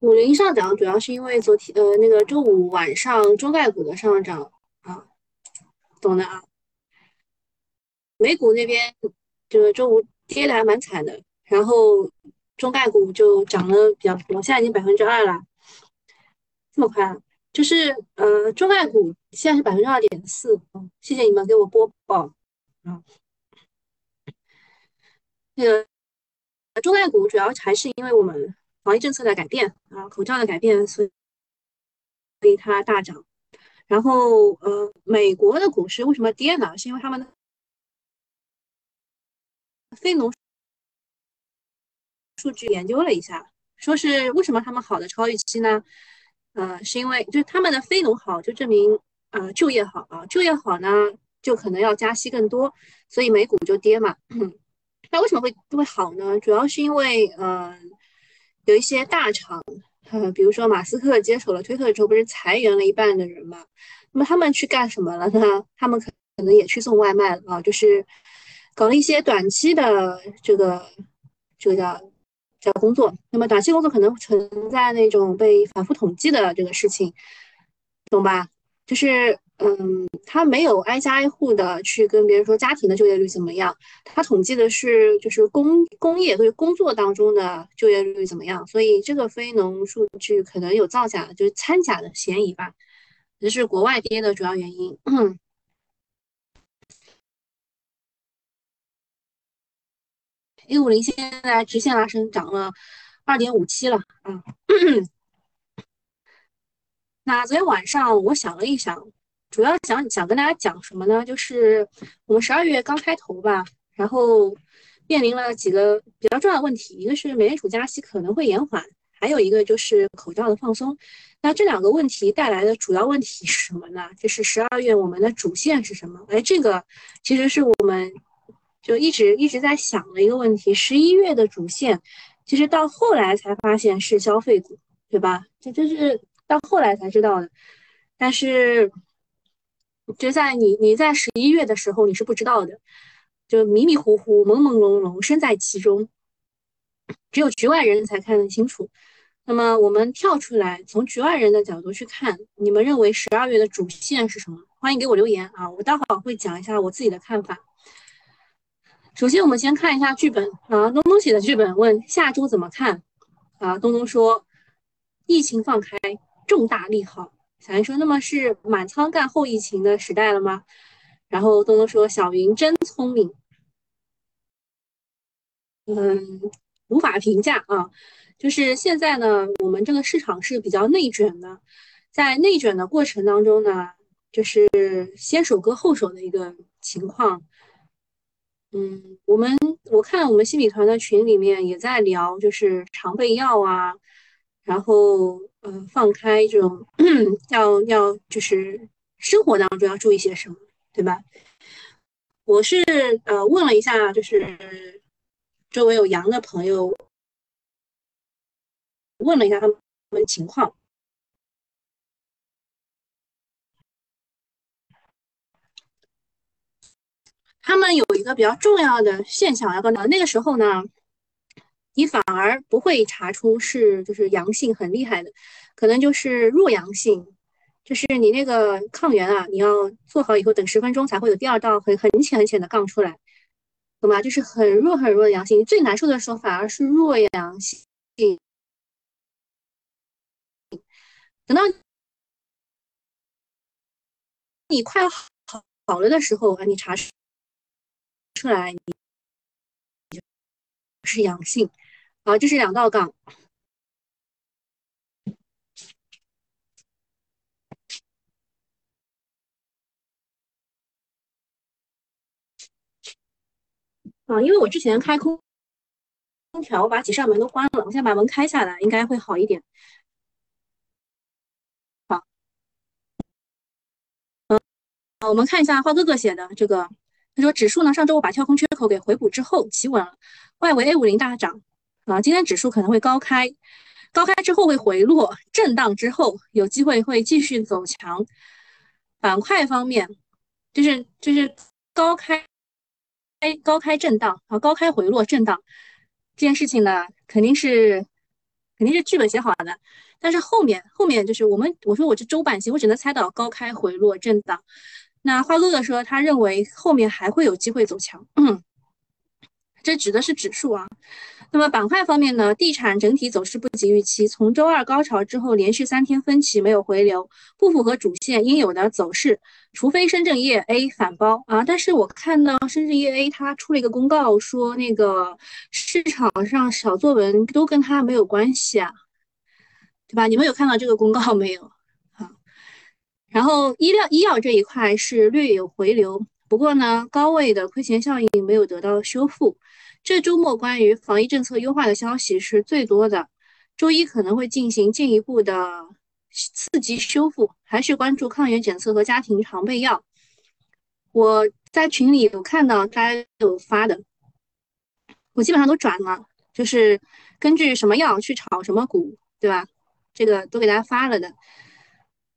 五零上涨主要是因为昨天呃那个周五晚上中概股的上涨啊，懂的啊。美股那边这个周五跌的还蛮惨的，然后中概股就涨了比较多，现在已经百分之二了，这么快啊？就是呃中概股现在是百分之二点四，谢谢你们给我播报啊。那个中概股主要还是因为我们防疫政策的改变啊，口罩的改变，所以所以它大涨。然后呃美国的股市为什么跌呢？是因为他们的。非农数据研究了一下，说是为什么他们好的超预期呢？呃，是因为就是他们的非农好，就证明呃就业好啊，就业好呢就可能要加息更多，所以美股就跌嘛。那为什么会会好呢？主要是因为呃有一些大厂，呃比如说马斯克接手了推特之后，不是裁员了一半的人嘛？那么他们去干什么了呢？他们可可能也去送外卖了啊，就是。搞了一些短期的这个这个叫叫工作，那么短期工作可能存在那种被反复统计的这个事情，懂吧？就是嗯，他没有挨家挨户的去跟别人说家庭的就业率怎么样，他统计的是就是工工业或者工作当中的就业率怎么样，所以这个非农数据可能有造假，就是掺假的嫌疑吧，这是国外跌的主要原因。A 五零现在直线拉升，涨了二点五七了啊。那昨天晚上我想了一想，主要想想跟大家讲什么呢？就是我们十二月刚开头吧，然后面临了几个比较重要的问题，一个是美联储加息可能会延缓，还有一个就是口罩的放松。那这两个问题带来的主要问题是什么呢？就是十二月我们的主线是什么？哎，这个其实是我们。就一直一直在想的一个问题，十一月的主线，其实到后来才发现是消费股，对吧？这这是到后来才知道的。但是，就在你你在十一月的时候，你是不知道的，就迷迷糊糊、朦朦胧胧，身在其中，只有局外人才看得清楚。那么，我们跳出来，从局外人的角度去看，你们认为十二月的主线是什么？欢迎给我留言啊！我待会儿会讲一下我自己的看法。首先，我们先看一下剧本啊，东东写的剧本问下周怎么看啊？东东说，疫情放开，重大利好。小云说，那么是满仓干后疫情的时代了吗？然后东东说，小云真聪明。嗯，无法评价啊。就是现在呢，我们这个市场是比较内卷的，在内卷的过程当中呢，就是先手割后手的一个情况。嗯，我们我看我们新米团的群里面也在聊，就是常备药啊，然后呃放开这种 要要就是生活当中要注意些什么，对吧？我是呃问了一下，就是周围有阳的朋友，问了一下他们情况。他们有一个比较重要的现象要跟到那个时候呢，你反而不会查出是就是阳性很厉害的，可能就是弱阳性，就是你那个抗原啊，你要做好以后等十分钟才会有第二道很很浅很浅的杠出来，懂吗？就是很弱很弱的阳性，最难受的时候反而是弱阳性，等到你快好了的时候啊，你查出。出来，你是阳性好，这是两道杠啊。因为我之前开空空调，我把几扇门都关了，我现在把门开下来，应该会好一点。好，嗯，我们看一下花哥哥写的这个。他说：“指数呢，上周五把跳空缺口给回补之后企稳了，外围 A 五零大涨啊，今天指数可能会高开，高开之后会回落，震荡之后有机会会继续走强。板块方面，就是就是高开，高开震荡啊，高开回落震荡这件事情呢，肯定是肯定是剧本写好的。但是后面后面就是我们我说我这周半期，我只能猜到高开回落震荡。那花哥哥说他认为后面还会有机会走强，这指的是指数啊。那么板块方面呢，地产整体走势不及预期，从周二高潮之后连续三天分歧没有回流，不符合主线应有的走势，除非深圳业 A 反包啊。但是我看到深圳业 A 它出了一个公告，说那个市场上小作文都跟它没有关系啊，对吧？你们有看到这个公告没有啊？然后医疗医药这一块是略有回流，不过呢，高位的亏钱效应没有得到修复。这周末关于防疫政策优化的消息是最多的，周一可能会进行进一步的刺激修复，还是关注抗原检测和家庭常备药。我在群里有看到大家有发的，我基本上都转了，就是根据什么药去炒什么股，对吧？这个都给大家发了的，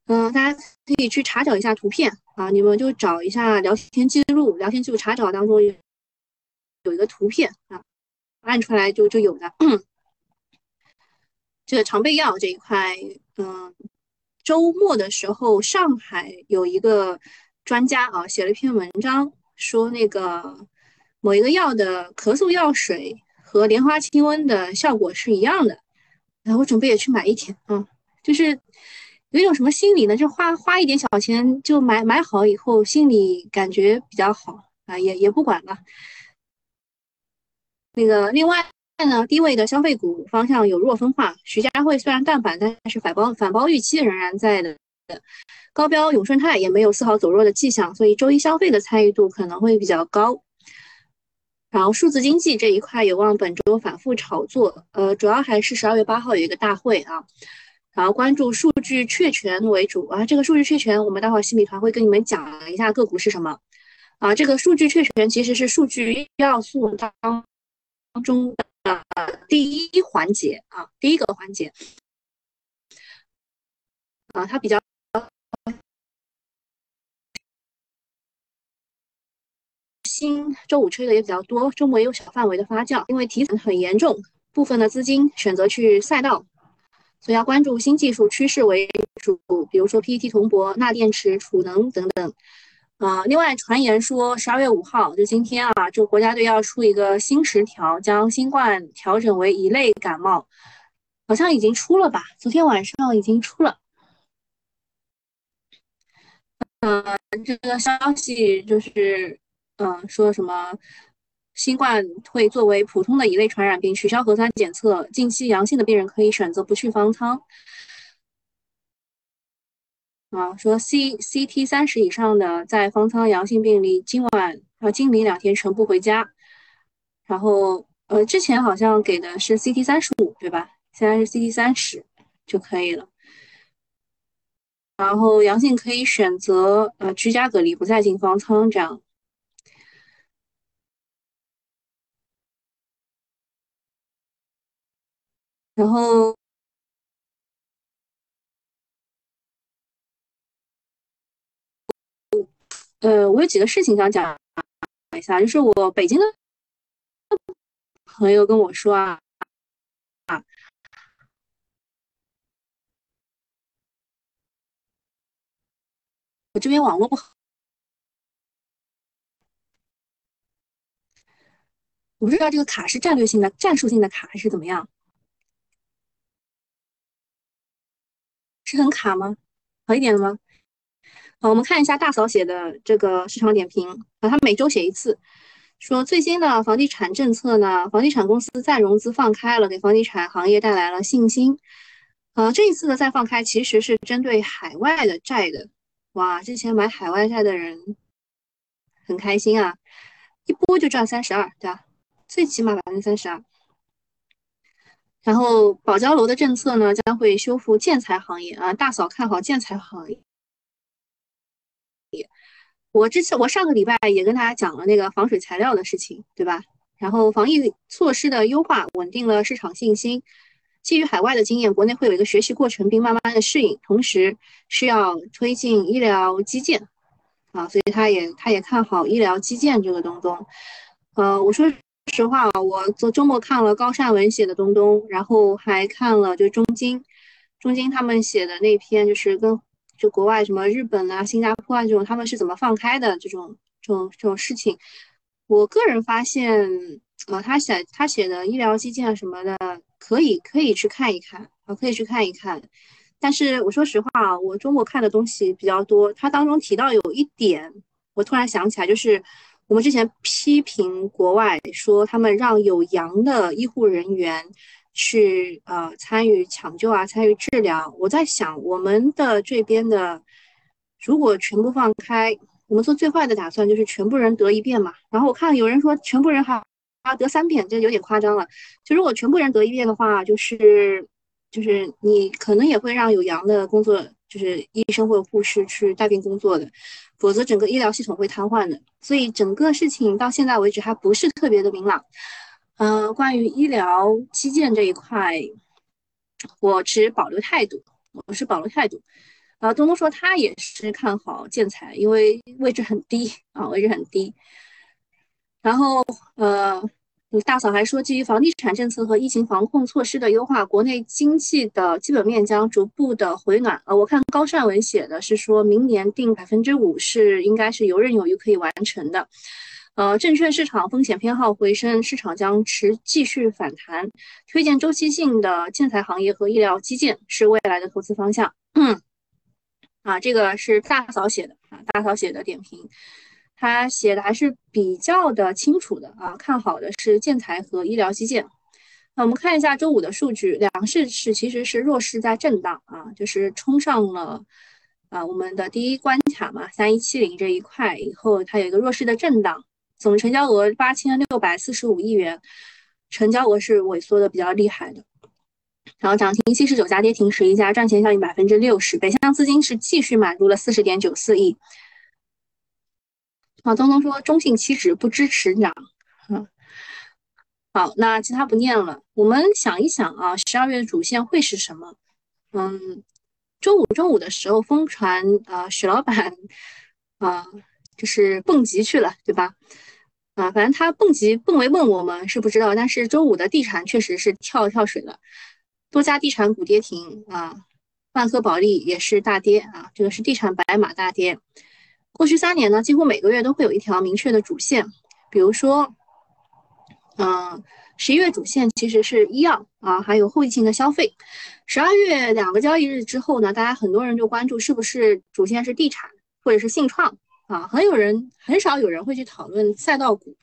嗯，大家可以去查找一下图片啊，你们就找一下聊天记录，聊天记录查找当中有。一个图片啊，按出来就就有的。这个常备药这一块，嗯，周末的时候，上海有一个专家啊，写了一篇文章，说那个某一个药的咳嗽药水和莲花清瘟的效果是一样的。然后我准备也去买一天啊，就是有一种什么心理呢？就花花一点小钱就买买好以后，心里感觉比较好啊，也也不管了。那个另外呢，低位的消费股方向有弱分化。徐家汇虽然淡板，但是反包反包预期仍然在的。高标永顺泰也没有丝毫走弱的迹象，所以周一消费的参与度可能会比较高。然后数字经济这一块有望本周反复炒作，呃，主要还是十二月八号有一个大会啊。然后关注数据确权为主啊，这个数据确权我们待会儿新米团会跟你们讲一下个股是什么啊。这个数据确权其实是数据要素当。当中的第一环节啊，第一个环节啊，它比较新，周五吹的也比较多，周末也有小范围的发酵，因为题材很严重，部分的资金选择去赛道，所以要关注新技术趋势为主，比如说 PET 铜箔、钠电池、储能等等。啊，另外传言说十二月五号就今天啊，就国家队要出一个新十条，将新冠调整为一类感冒，好像已经出了吧？昨天晚上已经出了。嗯，这个消息就是，嗯，说什么新冠会作为普通的一类传染病，取消核酸检测，近期阳性的病人可以选择不去方舱。啊，说 C C T 三十以上的在方舱阳性病例，今晚啊，今明两天全部回家。然后呃，之前好像给的是 C T 三十五，对吧？现在是 C T 三十就可以了。然后阳性可以选择呃居家隔离，不再进方舱，这样。然后。呃，我有几个事情想讲一下，就是我北京的朋友跟我说啊，啊，我这边网络不好，我不知道这个卡是战略性的、战术性的卡还是怎么样，是很卡吗？好一点了吗？好，我们看一下大嫂写的这个市场点评啊，他每周写一次，说最新的房地产政策呢，房地产公司再融资放开了，给房地产行业带来了信心。呃，这一次的再放开其实是针对海外的债的，哇，之前买海外债的人很开心啊，一波就赚三十二，对吧？最起码百分之三十二。然后保交楼的政策呢，将会修复建材行业啊，大嫂看好建材行业。我之前我上个礼拜也跟大家讲了那个防水材料的事情，对吧？然后防疫措施的优化稳定了市场信心。基于海外的经验，国内会有一个学习过程，并慢慢的适应。同时需要推进医疗基建啊，所以他也他也看好医疗基建这个东东。呃，我说实话啊，我昨周末看了高善文写的东东，然后还看了就中金，中金他们写的那篇，就是跟就国外什么日本啊、新加坡啊这种，他们是怎么放开的这种这种这种事情。我个人发现，啊，他写他写的医疗基建什么的，可以可以去看一看啊，可以去看一看。但是我说实话啊，我周末看的东西比较多，他当中提到有一点，我突然想起来，就是。我们之前批评国外说他们让有阳的医护人员去呃参与抢救啊，参与治疗。我在想，我们的这边的如果全部放开，我们做最坏的打算就是全部人得一遍嘛。然后我看有人说全部人还啊得三遍，这有点夸张了。就如果全部人得一遍的话，就是就是你可能也会让有阳的工作，就是医生或者护士去带病工作的。否则，整个医疗系统会瘫痪的。所以，整个事情到现在为止还不是特别的明朗。嗯，关于医疗基建这一块，我持保留态度。我是保留态度。啊，东东说他也是看好建材，因为位置很低啊，位置很低。然后，呃。大嫂还说，基于房地产政策和疫情防控措施的优化，国内经济的基本面将逐步的回暖。呃，我看高善文写的是说明年定百分之五是应该是游刃有余可以完成的。呃，证券市场风险偏好回升，市场将持继续反弹，推荐周期性的建材行业和医疗基建是未来的投资方向。啊，这个是大嫂写的啊，大嫂写的点评。他写的还是比较的清楚的啊，看好的是建材和医疗基建。那我们看一下周五的数据，两市是其实是弱势在震荡啊，就是冲上了啊我们的第一关卡嘛，三一七零这一块以后，它有一个弱势的震荡，总成交额八千六百四十五亿元，成交额是萎缩的比较厉害的。然后涨停七十九家，跌停十一家，赚钱效应百分之六十。北向资金是继续买入了四十点九四亿。啊，东东说中性期指不支持涨，嗯，好，那其他不念了。我们想一想啊，十二月的主线会是什么？嗯，周五中午的时候疯传啊，许老板啊，就是蹦极去了，对吧？啊，反正他蹦极蹦没蹦我们是不知道，但是周五的地产确实是跳跳水了，多家地产股跌停啊，万科保利也是大跌啊，这个是地产白马大跌。过去三年呢，几乎每个月都会有一条明确的主线，比如说，嗯，十一月主线其实是医药啊，还有后疫情的消费。十二月两个交易日之后呢，大家很多人就关注是不是主线是地产或者是信创啊，很有人很少有人会去讨论赛道股。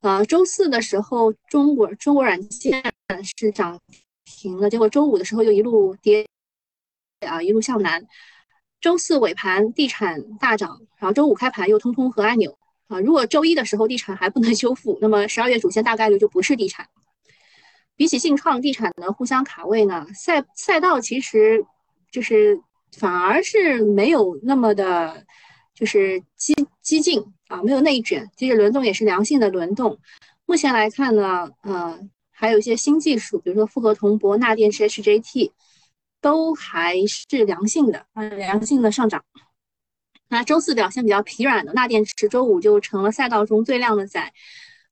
啊，周四的时候，中国中国软件是涨停了，结果周五的时候又一路跌啊，一路向南。周四尾盘地产大涨，然后周五开盘又通通和按钮啊！如果周一的时候地产还不能修复，那么十二月主线大概率就不是地产。比起信创地产的互相卡位呢，赛赛道其实就是反而是没有那么的，就是激激进啊，没有内卷，其实轮动也是良性的轮动。目前来看呢，呃，还有一些新技术，比如说复合铜箔钠电池 HJT。都还是良性的，啊，良性的上涨。那周四表现比较疲软的钠电池，周五就成了赛道中最靓的仔。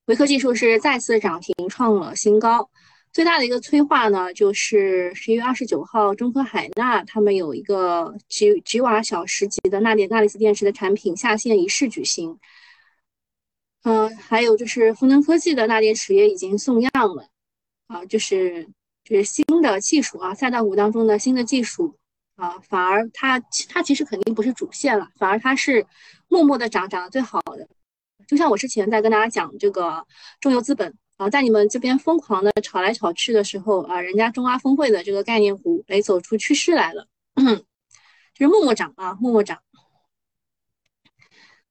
维科技术是再次涨停，创了新高。最大的一个催化呢，就是十一月二十九号，中科海纳他们有一个几几瓦小时级的钠电钠离子电池的产品下线仪式举行。嗯，还有就是富能科技的钠电池也已经送样了，啊，就是。就是新的技术啊，赛道股当中的新的技术啊，反而它它其实肯定不是主线了，反而它是默默的涨，涨得最好的。就像我之前在跟大家讲这个中游资本啊，在你们这边疯狂的炒来炒去的时候啊，人家中阿峰会的这个概念股哎走出趋势来了，就是默默涨啊，默默涨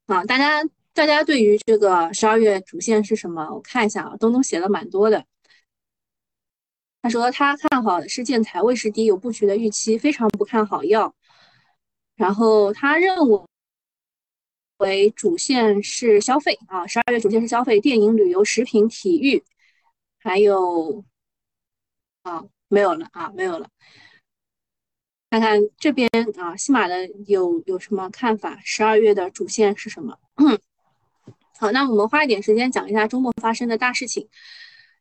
啊。大家大家对于这个十二月主线是什么？我看一下啊，东东写了蛮多的。他说他看好的是建材，位势低，有布局的预期，非常不看好药。然后他认为主线是消费啊，十二月主线是消费，电影、旅游、食品、体育，还有啊没有了啊没有了。看看这边啊，西马的有有什么看法？十二月的主线是什么？好，那我们花一点时间讲一下周末发生的大事情。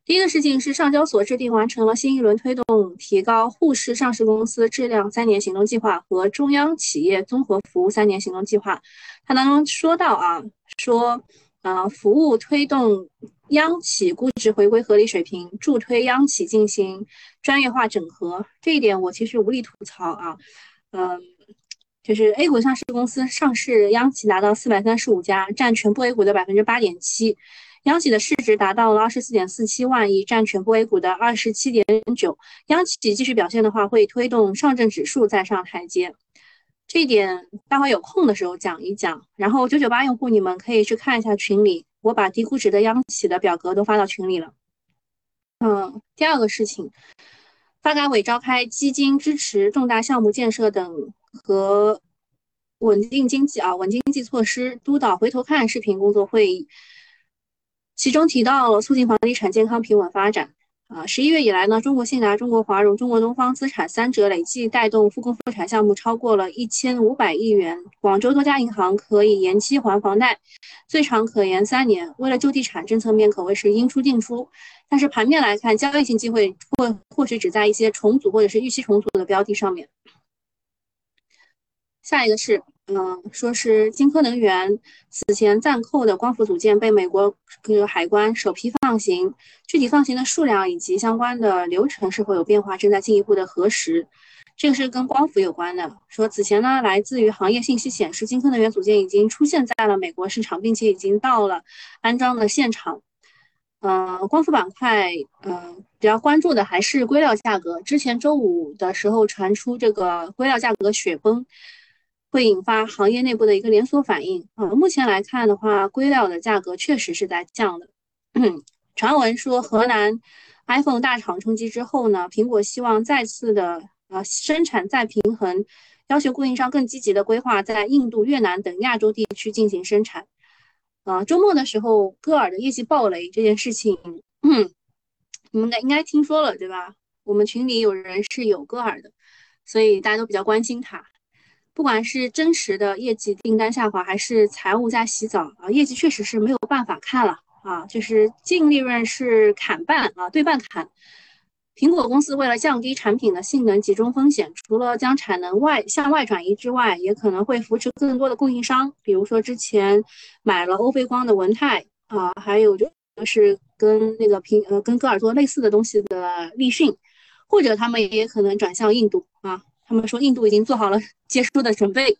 第一个事情是上交所制定完成了新一轮推动提高沪市上市公司质量三年行动计划和中央企业综合服务三年行动计划。它当中说到啊，说呃，服务推动央企估值回归合理水平，助推央企进行专业化整合。这一点我其实无力吐槽啊，嗯。就是 A 股上市公司上市央企达到四百三十五家，占全部 A 股的百分之八点七，央企的市值达到了二十四点四七万亿，占全部 A 股的二十七点九。央企继续表现的话，会推动上证指数再上台阶。这一点待会有空的时候讲一讲。然后九九八用户，你们可以去看一下群里，我把低估值的央企的表格都发到群里了。嗯，第二个事情，发改委召开基金支持重大项目建设等。和稳定经济啊，稳经济措施督导回头看视频工作会议，其中提到了促进房地产健康平稳发展啊。十一月以来呢，中国信达、中国华融、中国东方资产三者累计带动复工复产项目超过了一千五百亿元。广州多家银行可以延期还房贷，最长可延三年。为了救地产，政策面可谓是应出尽出。但是盘面来看，交易性机会或或许只在一些重组或者是预期重组的标的上面。下一个是，嗯，说是金科能源此前暂扣的光伏组件被美国这个海关首批放行，具体放行的数量以及相关的流程是否有变化，正在进一步的核实。这个是跟光伏有关的，说此前呢，来自于行业信息显示，金科能源组件已经出现在了美国市场，并且已经到了安装的现场。嗯，光伏板块，嗯，比较关注的还是硅料价格。之前周五的时候传出这个硅料价格雪崩。会引发行业内部的一个连锁反应啊。目前来看的话，硅料的价格确实是在降的。传闻说，河南 iPhone 大厂冲击之后呢，苹果希望再次的呃生产再平衡，要求供应商更积极的规划在印度、越南等亚洲地区进行生产。啊，周末的时候，歌尔的业绩暴雷这件事情，嗯你们应该听说了对吧？我们群里有人是有歌尔的，所以大家都比较关心他。不管是真实的业绩订单下滑，还是财务在洗澡啊，业绩确实是没有办法看了啊，就是净利润是砍半啊，对半砍。苹果公司为了降低产品的性能集中风险，除了将产能外向外转移之外，也可能会扶持更多的供应商，比如说之前买了欧菲光的文泰啊，还有就是跟那个苹呃跟歌尔做类似的东西的立讯，或者他们也可能转向印度啊。他们说印度已经做好了结束的准备。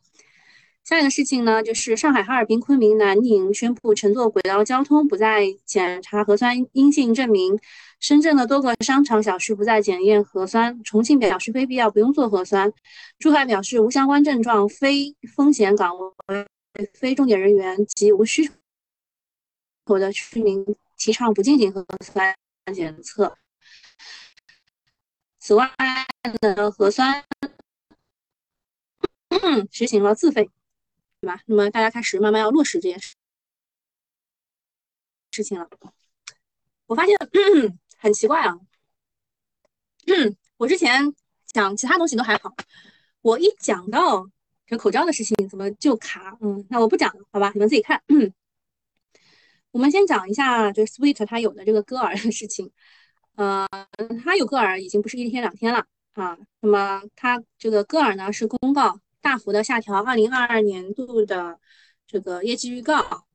下一个事情呢，就是上海、哈尔滨、昆明、南宁宣布乘坐轨道交通不再检查核酸阴性证明。深圳的多个商场小区不再检验核酸。重庆表示非必要不用做核酸。珠海表示无相关症状、非风险岗位、非重点人员及无需求的居民提倡不进行核酸检测。此外的核酸。实行了自费，对吧？那么大家开始慢慢要落实这件事事情了。我发现很奇怪啊，我之前讲其他东西都还好，我一讲到这口罩的事情，怎么就卡？嗯，那我不讲了，好吧？你们自己看。我们先讲一下，就是 Sweet 他有的这个歌尔的事情。呃，他有歌尔已经不是一天两天了啊。那么他这个歌尔呢，是公告。大幅的下调二零二二年度的这个业绩预告。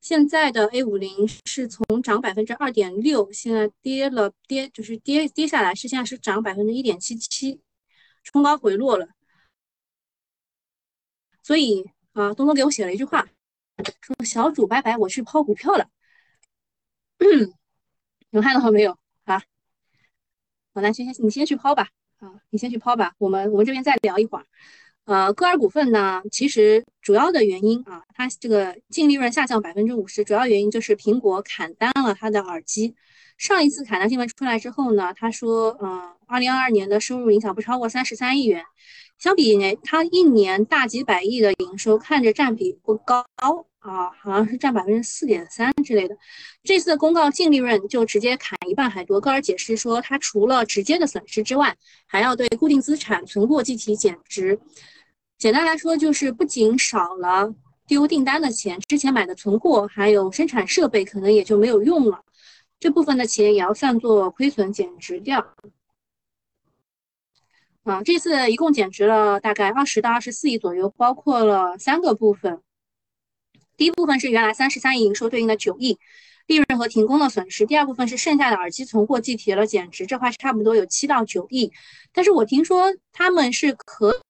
现在的 A 五零是从涨百分之二点六，现在跌了跌，就是跌跌下来，是现在是涨百分之一点七七，冲高回落了。所以啊，东东给我写了一句话，说小主拜拜，我去抛股票了。有看到没有啊？好，那先先你先去抛吧。啊，你先去抛吧，我们我们这边再聊一会儿。呃，歌尔股份呢，其实主要的原因啊，它这个净利润下降百分之五十，主要原因就是苹果砍单了它的耳机。上一次砍单新闻出来之后呢，他说，嗯，二零二二年的收入影响不超过三十三亿元。相比呢，它一年大几百亿的营收，看着占比不高啊，好像是占百分之四点三之类的。这次的公告净利润就直接砍一半还多。高尔解释说，它除了直接的损失之外，还要对固定资产存货计提减值。简单来说，就是不仅少了丢订单的钱，之前买的存货还有生产设备可能也就没有用了，这部分的钱也要算作亏损减值掉。啊，这次一共减值了大概二十到二十四亿左右，包括了三个部分。第一部分是原来三十三亿营收对应的九亿利润和停工的损失，第二部分是剩下的耳机存货计提了减值，这块差不多有七到九亿。但是我听说他们是可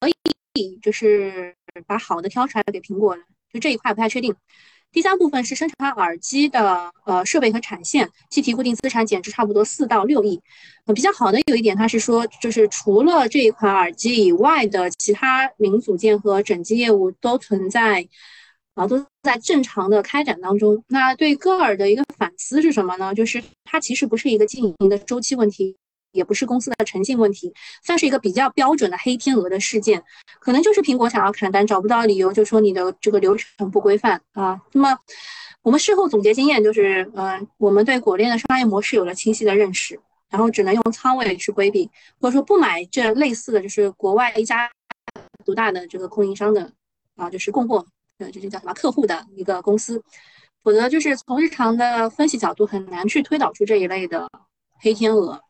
可以就是把好的挑出来给苹果的，就这一块不太确定。第三部分是生产耳机的呃设备和产线，计提固定资产减值差不多四到六亿。呃，比较好的有一点，它是说就是除了这一款耳机以外的其他零组件和整机业务都存在啊都在正常的开展当中。那对歌尔的一个反思是什么呢？就是它其实不是一个经营的周期问题。也不是公司的诚信问题，算是一个比较标准的黑天鹅的事件，可能就是苹果想要砍单找不到理由，就说你的这个流程不规范啊。那么我们事后总结经验就是，嗯，我们对果链的商业模式有了清晰的认识，然后只能用仓位去规避，或者说不买这类似的就是国外一家独大的这个供应商的啊，就是供货，呃，这就叫什么客户的一个公司，否则就是从日常的分析角度很难去推导出这一类的黑天鹅。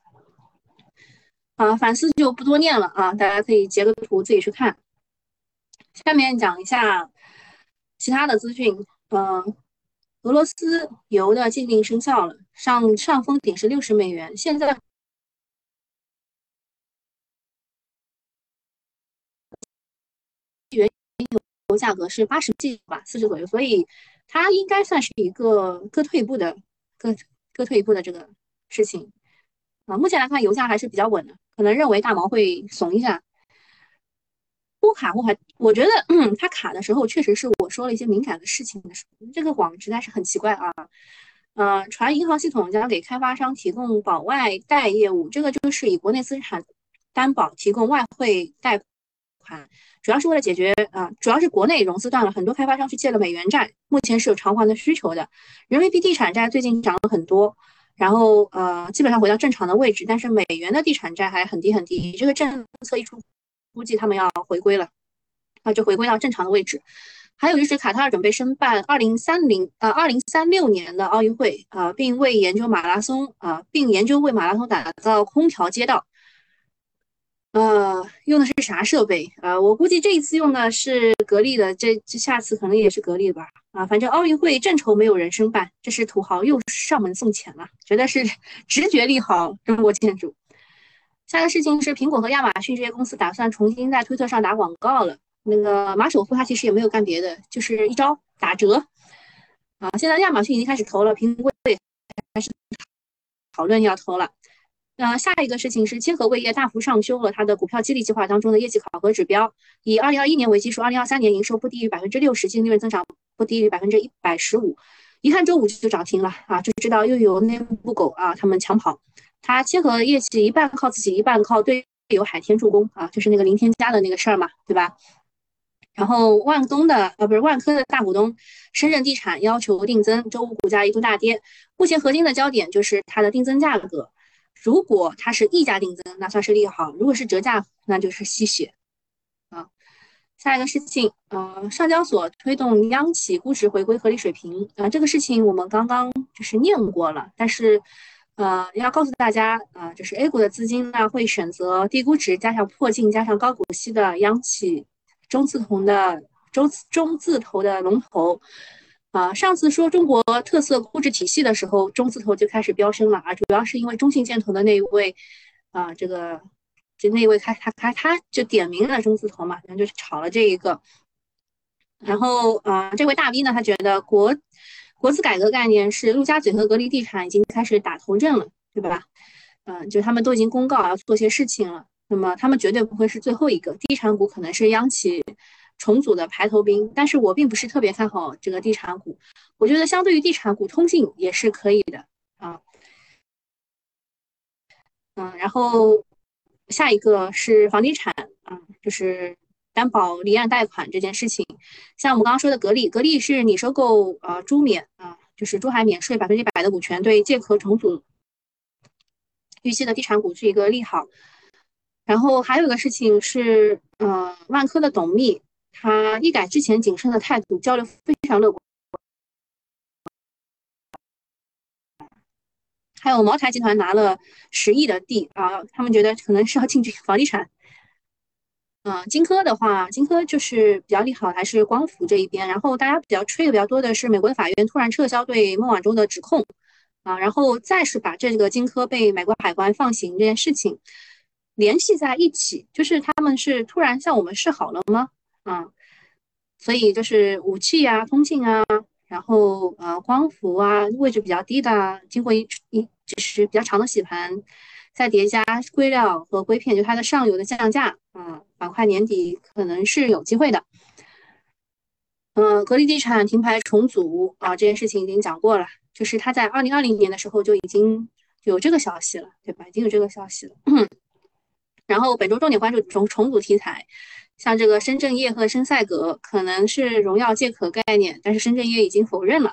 啊，反思就不多念了啊，大家可以截个图自己去看。下面讲一下其他的资讯。嗯，俄罗斯油的禁令生效了，上上封顶是六十美元，现在原油价格是八十 G 吧，四十左右，所以它应该算是一个各退一步的各各退一步的这个事情。啊，目前来看油价还是比较稳的。可能认为大毛会怂一下，不卡不卡，我觉得嗯，他卡的时候确实是我说了一些敏感的事情的时候，这个网实在是很奇怪啊。呃，传银行系统将给开发商提供保外贷业务，这个就是以国内资产担保提供外汇贷款，主要是为了解决啊，主要是国内融资断了，很多开发商去借了美元债，目前是有偿还的需求的。人民币地产债最近涨了很多。然后呃，基本上回到正常的位置，但是美元的地产债还很低很低。这个政策一出，估计他们要回归了，啊，就回归到正常的位置。还有就是卡塔尔准备申办二零三零呃二零三六年的奥运会啊，并为研究马拉松啊，并研究为马拉松打造空调街道。呃，用的是啥设备？呃，我估计这一次用的是格力的，这这下次可能也是格力的吧。啊，反正奥运会正愁没有人申办，这是土豪又上门送钱了，觉得是 直觉利好中国建筑。下个事情是苹果和亚马逊这些公司打算重新在推特上打广告了。那个马首富他其实也没有干别的，就是一招打折。啊，现在亚马逊已经开始投了，苹果也开始讨论要投了。那下一个事情是，千和味业大幅上修了它的股票激励计划当中的业绩考核指标，以二零二一年为基数，二零二三年营收不低于百分之六十，净利润增长不低于百分之一百十五。一看周五就涨停了啊，就知道又有内部狗啊，他们抢跑。它千和业绩一半靠自己，一半靠队友海天助攻啊，就是那个零添加的那个事儿嘛，对吧？然后万东的呃不是万科的大股东深圳地产要求定增，周五股价一度大跌。目前核心的焦点就是它的定增价格。如果它是溢价定增，那算是利好；如果是折价，那就是吸血啊。下一个事情，呃，上交所推动央企估值回归合理水平啊，这个事情我们刚刚就是念过了，但是呃，要告诉大家啊，就是 A 股的资金呢会选择低估值加上破净加上高股息的央企中字头的中中字头的龙头。啊，上次说中国特色估值体系的时候，中字头就开始飙升了啊，主要是因为中信建投的那一位，啊，这个就那一位开他他他就点名了中字头嘛，然后就炒了这一个。然后啊，这位大 V 呢，他觉得国国资改革概念是陆家嘴和格力地产已经开始打头阵了，对吧？嗯，就他们都已经公告要做些事情了，那么他们绝对不会是最后一个，地产股可能是央企。重组的排头兵，但是我并不是特别看好这个地产股，我觉得相对于地产股，通信也是可以的啊。嗯，然后下一个是房地产啊，就是担保离岸贷款这件事情。像我们刚刚说的格力，格力是你收购啊珠免啊，就是珠海免税百分之百的股权，对借壳重组预期的地产股是一个利好。然后还有一个事情是，呃，万科的董秘。他一改之前谨慎的态度，交流非常乐观。还有茅台集团拿了十亿的地啊，他们觉得可能是要进军房地产。嗯，金科的话，金科就是比较利好还是光伏这一边，然后大家比较吹的比较多的是美国的法院突然撤销对孟晚舟的指控啊，然后再是把这个金科被美国海关放行这件事情联系在一起，就是他们是突然向我们示好了吗？啊，所以就是武器啊、通信啊，然后呃光伏啊位置比较低的，经过一一就是比较长的洗盘。再叠加硅料和硅片，就它的上游的降价，啊，板块年底可能是有机会的。嗯，格力地产停牌重组啊，这件事情已经讲过了，就是它在二零二零年的时候就已经有这个消息了，对吧？已经有这个消息了。然后本周重点关注重重组题材，像这个深圳业和深赛格可能是荣耀借壳概念，但是深圳业已经否认了。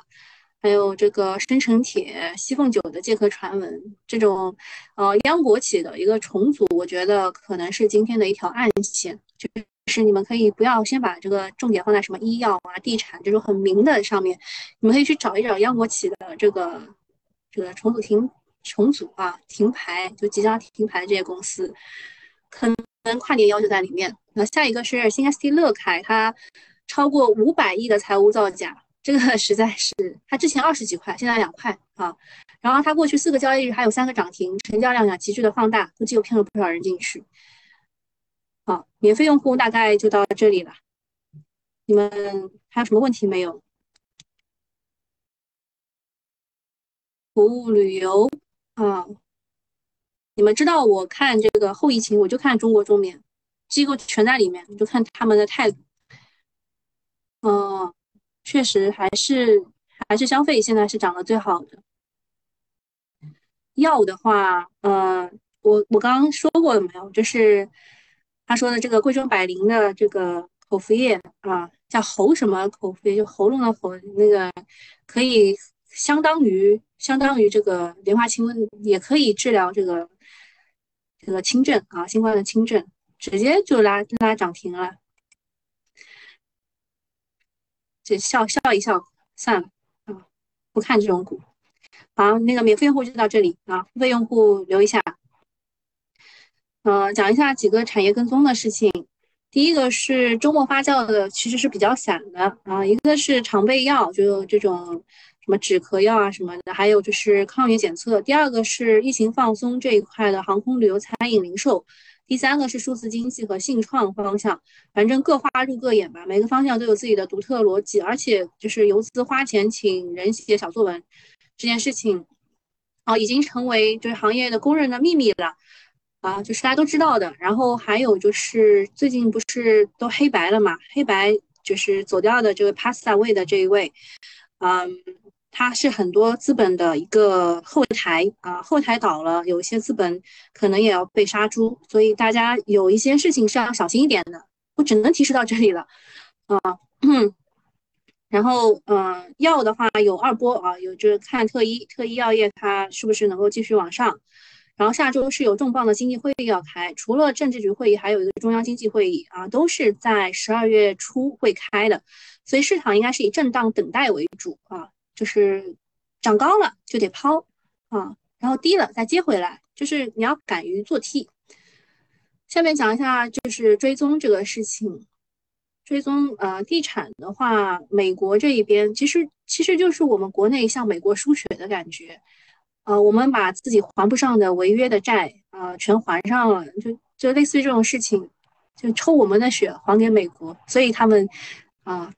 还有这个深成铁、西凤酒的借壳传闻，这种呃央国企的一个重组，我觉得可能是今天的一条暗线。就是你们可以不要先把这个重点放在什么医药啊、地产这种很明的上面，你们可以去找一找央国企的这个这个重组停重组啊停牌就即将停牌的这些公司，可能跨年要求在里面。那下一个是新 ST 乐凯，它超过五百亿的财务造假。这个 实在是，它之前二十几块，现在两块啊。然后它过去四个交易日还有三个涨停，成交量呀急剧的放大，估计又骗了不少人进去。好，免费用户大概就到这里了。你们还有什么问题没有？服务旅游啊，你们知道我看这个后疫情，我就看中国中免机构全在里面，就看他们的态度。嗯。确实还是还是消费现在是涨得最好的。药的话，呃，我我刚刚说过了没有？就是他说的这个贵州百灵的这个口服液啊，叫喉什么口服液，就喉咙的喉，那个可以相当于相当于这个莲花清瘟，也可以治疗这个这个轻症啊，新冠的轻症，直接就拉拉涨停了。就笑笑一笑算了啊，不看这种股。好，那个免费用户就到这里啊，付费用户留一下。呃，讲一下几个产业跟踪的事情。第一个是周末发酵的，其实是比较散的啊。一个是常备药，就这种什么止咳药啊什么的，还有就是抗原检测。第二个是疫情放松这一块的航空旅游、餐饮、零售。第三个是数字经济和信创方向，反正各花入各眼吧，每个方向都有自己的独特逻辑，而且就是游资花钱请人写小作文这件事情，啊，已经成为就是行业的公认的秘密了，啊，就是大家都知道的。然后还有就是最近不是都黑白了嘛，黑白就是走掉的这个 Pasta 位的这一位，嗯。它是很多资本的一个后台啊，后台倒了，有一些资本可能也要被杀猪，所以大家有一些事情是要小心一点的。我只能提示到这里了，啊，然后嗯，药的话有二波啊，有就是看特一特一药业它是不是能够继续往上，然后下周是有重磅的经济会议要开，除了政治局会议，还有一个中央经济会议啊，都是在十二月初会开的，所以市场应该是以震荡等待为主啊。就是涨高了就得抛啊，然后低了再接回来，就是你要敢于做 T。下面讲一下就是追踪这个事情，追踪呃地产的话，美国这一边其实其实就是我们国内向美国输血的感觉，呃，我们把自己还不上的违约的债啊全还上了，就就类似于这种事情，就抽我们的血还给美国，所以他们啊。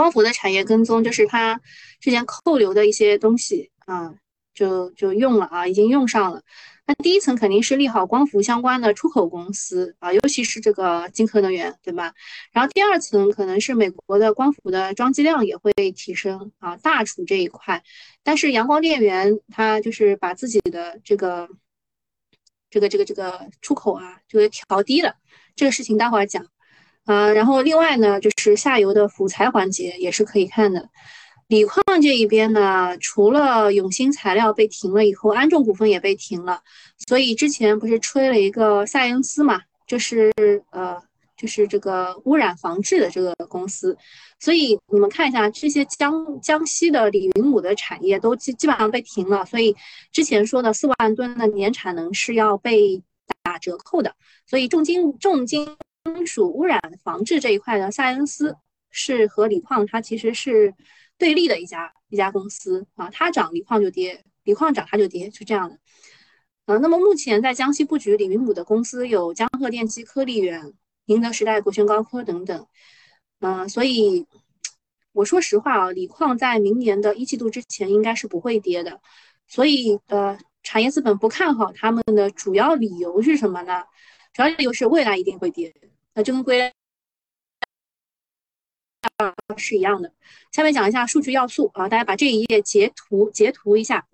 光伏的产业跟踪，就是它之前扣留的一些东西啊，就就用了啊，已经用上了。那第一层肯定是利好光伏相关的出口公司啊，尤其是这个金科能源，对吧？然后第二层可能是美国的光伏的装机量也会提升啊，大储这一块。但是阳光电源它就是把自己的这个这个这个这个出口啊，就给调低了。这个事情待会儿讲。啊，然后另外呢，就是下游的辅材环节也是可以看的。锂矿这一边呢，除了永兴材料被停了以后，安众股份也被停了。所以之前不是吹了一个赛恩斯嘛，就是呃，就是这个污染防治的这个公司。所以你们看一下，这些江江西的锂云母的产业都基基本上被停了，所以之前说的四万吨的年产能是要被打折扣的。所以重金重金金属污染防治这一块呢，赛恩斯是和锂矿它其实是对立的一家一家公司啊，它涨锂矿就跌，锂矿涨它就跌，是这样的。呃，那么目前在江西布局锂云母的公司有江鹤电机、科力远、宁德时代、国轩高科等等。嗯，所以我说实话啊，锂矿在明年的一季度之前应该是不会跌的。所以呃，产业资本不看好他们的主要理由是什么呢？主要理由是未来一定会跌，就跟归是一样的。下面讲一下数据要素啊，大家把这一页截图截图一下。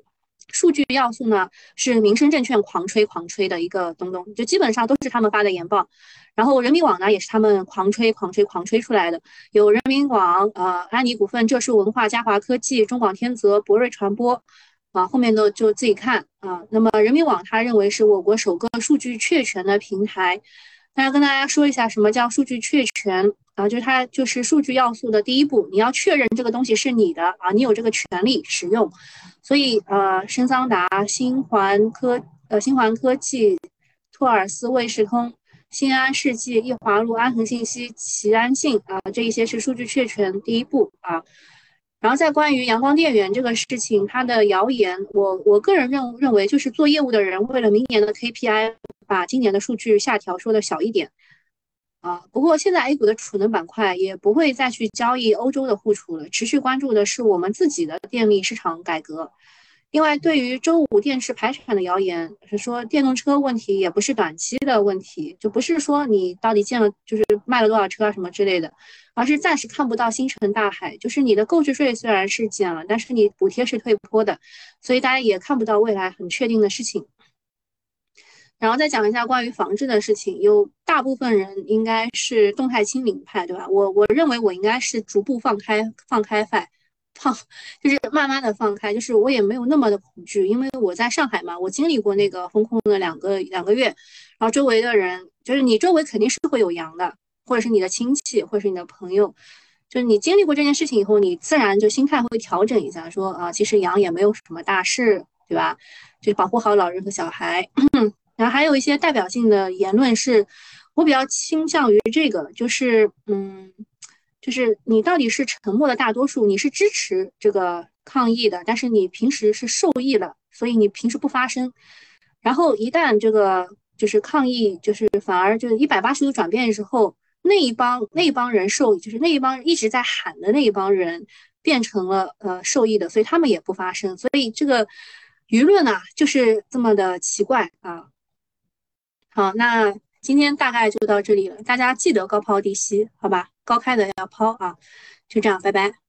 数据要素呢，是民生证券狂吹狂吹的一个东东，就基本上都是他们发的研报。然后人民网呢，也是他们狂吹狂吹狂吹出来的，有人民网、呃安妮股份、浙数文化、嘉华科技、中广天泽、博瑞传播，啊后面的就自己看啊。那么人民网他认为是我国首个数据确权的平台。大家跟大家说一下什么叫数据确权啊？就是它就是数据要素的第一步，你要确认这个东西是你的啊，你有这个权利使用。所以呃，深桑达、新环科、呃新环科技、托尔斯卫士通、新安世纪、易华路、安恒信息、齐安信啊，这一些是数据确权第一步啊。然后再关于阳光电源这个事情，它的谣言，我我个人认认为就是做业务的人为了明年的 KPI，把今年的数据下调说的小一点。啊，不过现在 A 股的储能板块也不会再去交易欧洲的互储了，持续关注的是我们自己的电力市场改革。另外，对于周五电池排产的谣言，是说电动车问题也不是短期的问题，就不是说你到底建了就是卖了多少车啊什么之类的，而是暂时看不到星辰大海。就是你的购置税虽然是减了，但是你补贴是退坡的，所以大家也看不到未来很确定的事情。然后再讲一下关于防治的事情，有大部分人应该是动态清零派，对吧？我我认为我应该是逐步放开放开派，放就是慢慢的放开，就是我也没有那么的恐惧，因为我在上海嘛，我经历过那个风控的两个两个月，然后周围的人就是你周围肯定是会有阳的，或者是你的亲戚，或者是你的朋友，就是你经历过这件事情以后，你自然就心态会调整一下，说啊，其实阳也没有什么大事，对吧？就保护好老人和小孩。然后还有一些代表性的言论是，我比较倾向于这个，就是，嗯，就是你到底是沉默的大多数，你是支持这个抗议的，但是你平时是受益了，所以你平时不发声，然后一旦这个就是抗议，就是反而就是一百八十度转变之后，那一帮那一帮人受益，就是那一帮一直在喊的那一帮人变成了呃受益的，所以他们也不发声，所以这个舆论呢就是这么的奇怪啊。好，那今天大概就到这里了，大家记得高抛低吸，好吧？高开的要抛啊，就这样，拜拜。